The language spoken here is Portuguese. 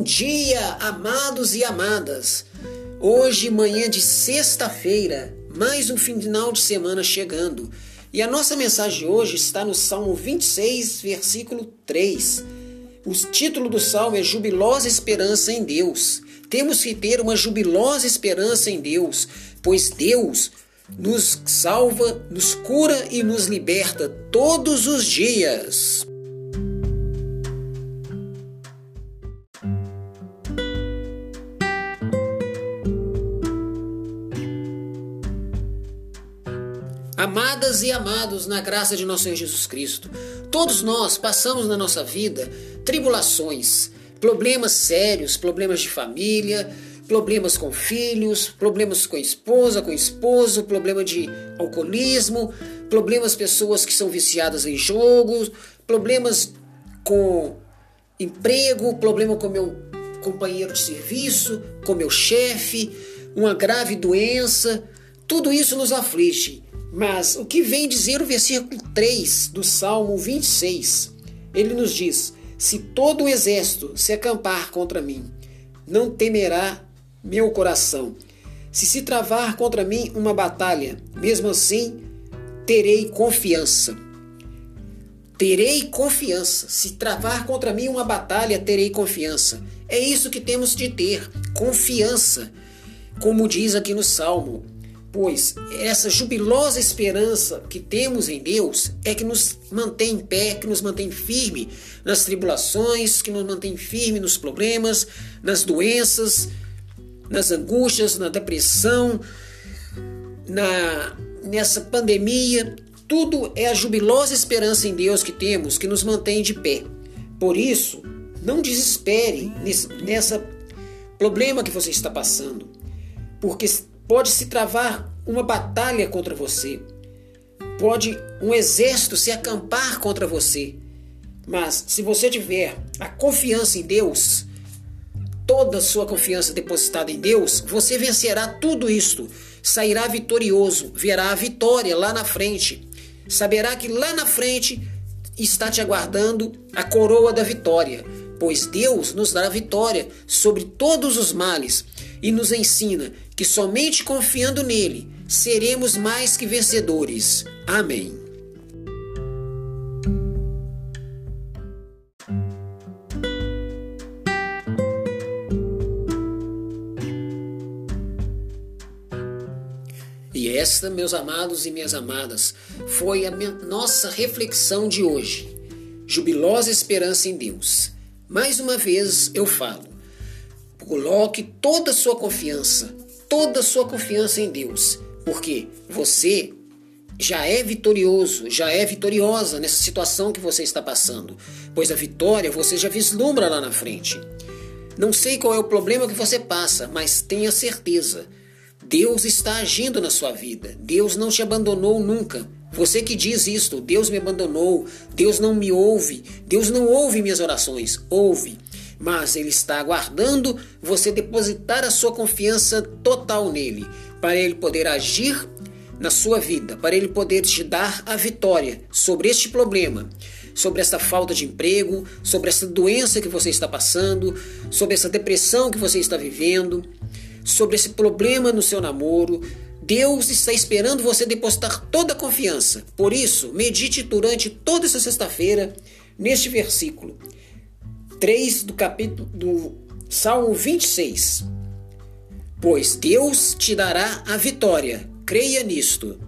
Bom dia, amados e amadas. Hoje, manhã de sexta-feira, mais um final de semana chegando. E a nossa mensagem hoje está no Salmo 26, versículo 3. O título do salmo é Jubilosa Esperança em Deus. Temos que ter uma jubilosa esperança em Deus, pois Deus nos salva, nos cura e nos liberta todos os dias. Amadas e amados na graça de nosso Senhor Jesus Cristo, todos nós passamos na nossa vida tribulações, problemas sérios, problemas de família, problemas com filhos, problemas com a esposa, com o esposo, problema de alcoolismo, problemas pessoas que são viciadas em jogos, problemas com emprego, problema com meu companheiro de serviço, com meu chefe, uma grave doença, tudo isso nos aflige. Mas o que vem dizer o versículo 3 do Salmo 26? Ele nos diz: Se todo o exército se acampar contra mim, não temerá meu coração. Se se travar contra mim uma batalha, mesmo assim terei confiança. Terei confiança. Se travar contra mim uma batalha, terei confiança. É isso que temos de ter: confiança. Como diz aqui no Salmo, pois essa jubilosa esperança que temos em Deus é que nos mantém em pé, que nos mantém firme nas tribulações, que nos mantém firme nos problemas, nas doenças, nas angústias, na depressão, na nessa pandemia. Tudo é a jubilosa esperança em Deus que temos que nos mantém de pé. Por isso, não desespere nesse nessa problema que você está passando, porque Pode se travar uma batalha contra você. Pode um exército se acampar contra você. Mas se você tiver a confiança em Deus, toda a sua confiança depositada em Deus, você vencerá tudo isto. Sairá vitorioso, verá a vitória lá na frente. Saberá que lá na frente está te aguardando a coroa da vitória, pois Deus nos dará vitória sobre todos os males e nos ensina que somente confiando nele seremos mais que vencedores. Amém. E esta, meus amados e minhas amadas, foi a nossa reflexão de hoje. Jubilosa esperança em Deus. Mais uma vez eu falo, Coloque toda a sua confiança, toda a sua confiança em Deus, porque você já é vitorioso, já é vitoriosa nessa situação que você está passando, pois a vitória você já vislumbra lá na frente. Não sei qual é o problema que você passa, mas tenha certeza. Deus está agindo na sua vida. Deus não te abandonou nunca. Você que diz isto, Deus me abandonou, Deus não me ouve, Deus não ouve minhas orações. Ouve mas ele está aguardando você depositar a sua confiança total nele, para ele poder agir na sua vida, para ele poder te dar a vitória sobre este problema, sobre essa falta de emprego, sobre essa doença que você está passando, sobre essa depressão que você está vivendo, sobre esse problema no seu namoro. Deus está esperando você depositar toda a confiança. Por isso, medite durante toda essa sexta-feira neste versículo 3 do capítulo do Salmo 26. Pois Deus te dará a vitória, creia nisto.